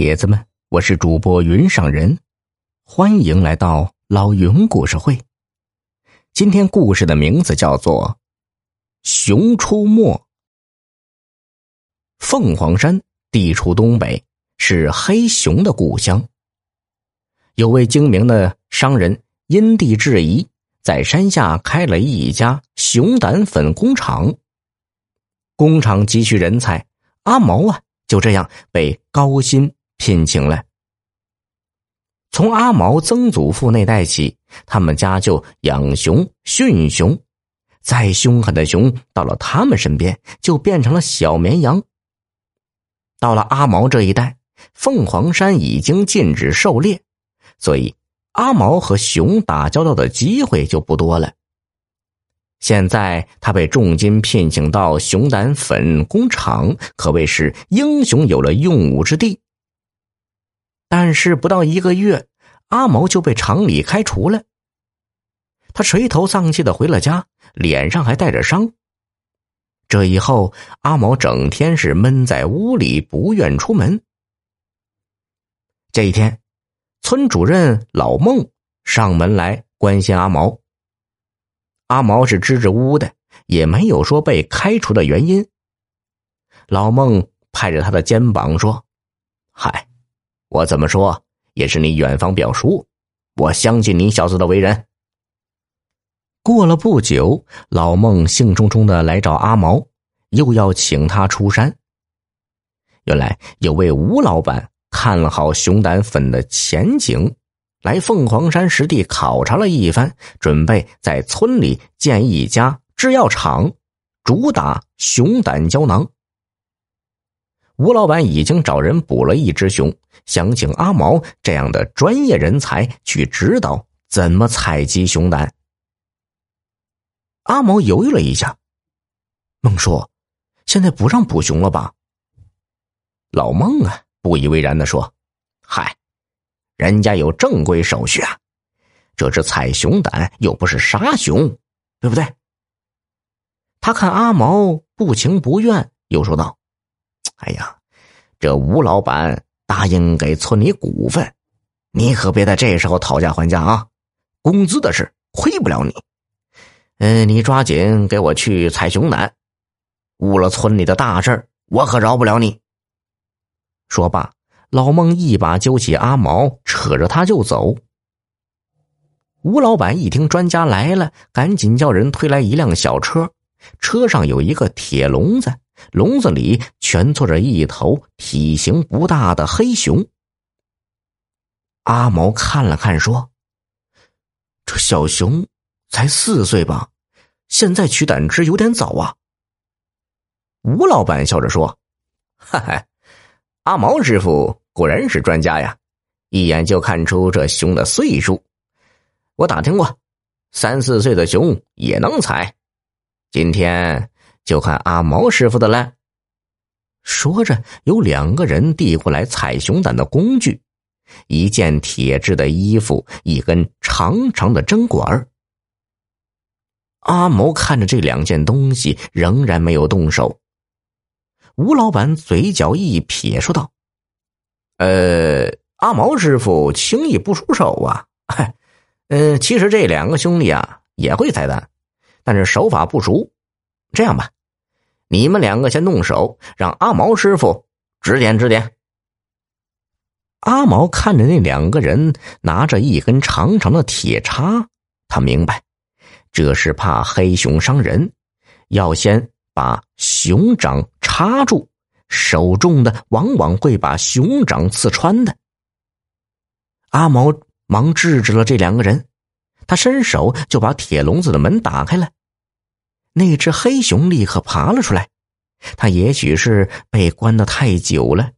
铁子们，我是主播云上人，欢迎来到老云故事会。今天故事的名字叫做《熊出没》。凤凰山地处东北，是黑熊的故乡。有位精明的商人因地制宜，在山下开了一家熊胆粉工厂。工厂急需人才，阿毛啊，就这样被高薪聘请了。从阿毛曾祖父那代起，他们家就养熊、驯熊，再凶狠的熊到了他们身边，就变成了小绵羊。到了阿毛这一代，凤凰山已经禁止狩猎，所以阿毛和熊打交道的机会就不多了。现在他被重金聘请到熊胆粉工厂，可谓是英雄有了用武之地。但是不到一个月，阿毛就被厂里开除了。他垂头丧气的回了家，脸上还带着伤。这以后，阿毛整天是闷在屋里，不愿出门。这一天，村主任老孟上门来关心阿毛。阿毛是支支吾吾的，也没有说被开除的原因。老孟拍着他的肩膀说：“嗨，我怎么说也是你远方表叔，我相信你小子的为人。”过了不久，老孟兴冲冲的来找阿毛，又要请他出山。原来有位吴老板看好熊胆粉的前景，来凤凰山实地考察了一番，准备在村里建一家制药厂，主打熊胆胶囊。吴老板已经找人捕了一只熊，想请阿毛这样的专业人才去指导怎么采集熊胆。阿毛犹豫了一下，孟叔，现在不让捕熊了吧？老孟啊，不以为然的说：“嗨，人家有正规手续啊，这是采熊胆，又不是杀熊，对不对？”他看阿毛不情不愿，又说道：“哎呀，这吴老板答应给村里股份，你可别在这时候讨价还价啊！工资的事亏不了你。”嗯，你抓紧给我去采熊胆，误了村里的大事我可饶不了你。说罢，老孟一把揪起阿毛，扯着他就走。吴老板一听专家来了，赶紧叫人推来一辆小车，车上有一个铁笼子，笼子里蜷坐着一头体型不大的黑熊。阿毛看了看，说：“这小熊。”才四岁吧，现在取胆汁有点早啊。吴老板笑着说：“哈哈，阿毛师傅果然是专家呀，一眼就看出这熊的岁数。我打听过，三四岁的熊也能采。今天就看阿毛师傅的了。”说着，有两个人递过来采熊胆的工具：一件铁制的衣服，一根长长的针管。阿毛看着这两件东西，仍然没有动手。吴老板嘴角一撇，说道：“呃，阿毛师傅轻易不出手啊。嗨，呃，其实这两个兄弟啊也会采蛋，但是手法不熟。这样吧，你们两个先动手，让阿毛师傅指点指点。”阿毛看着那两个人拿着一根长长的铁叉，他明白。这是怕黑熊伤人，要先把熊掌插住，手重的往往会把熊掌刺穿的。阿毛忙制止了这两个人，他伸手就把铁笼子的门打开了。那只黑熊立刻爬了出来，他也许是被关的太久了，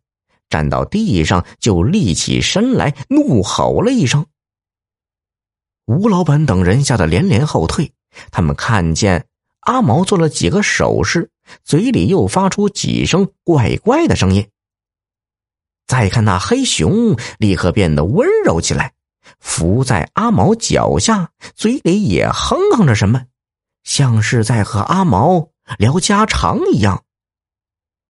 站到地上就立起身来，怒吼了一声。吴老板等人吓得连连后退，他们看见阿毛做了几个手势，嘴里又发出几声怪怪的声音。再看那黑熊，立刻变得温柔起来，伏在阿毛脚下，嘴里也哼哼着什么，像是在和阿毛聊家常一样。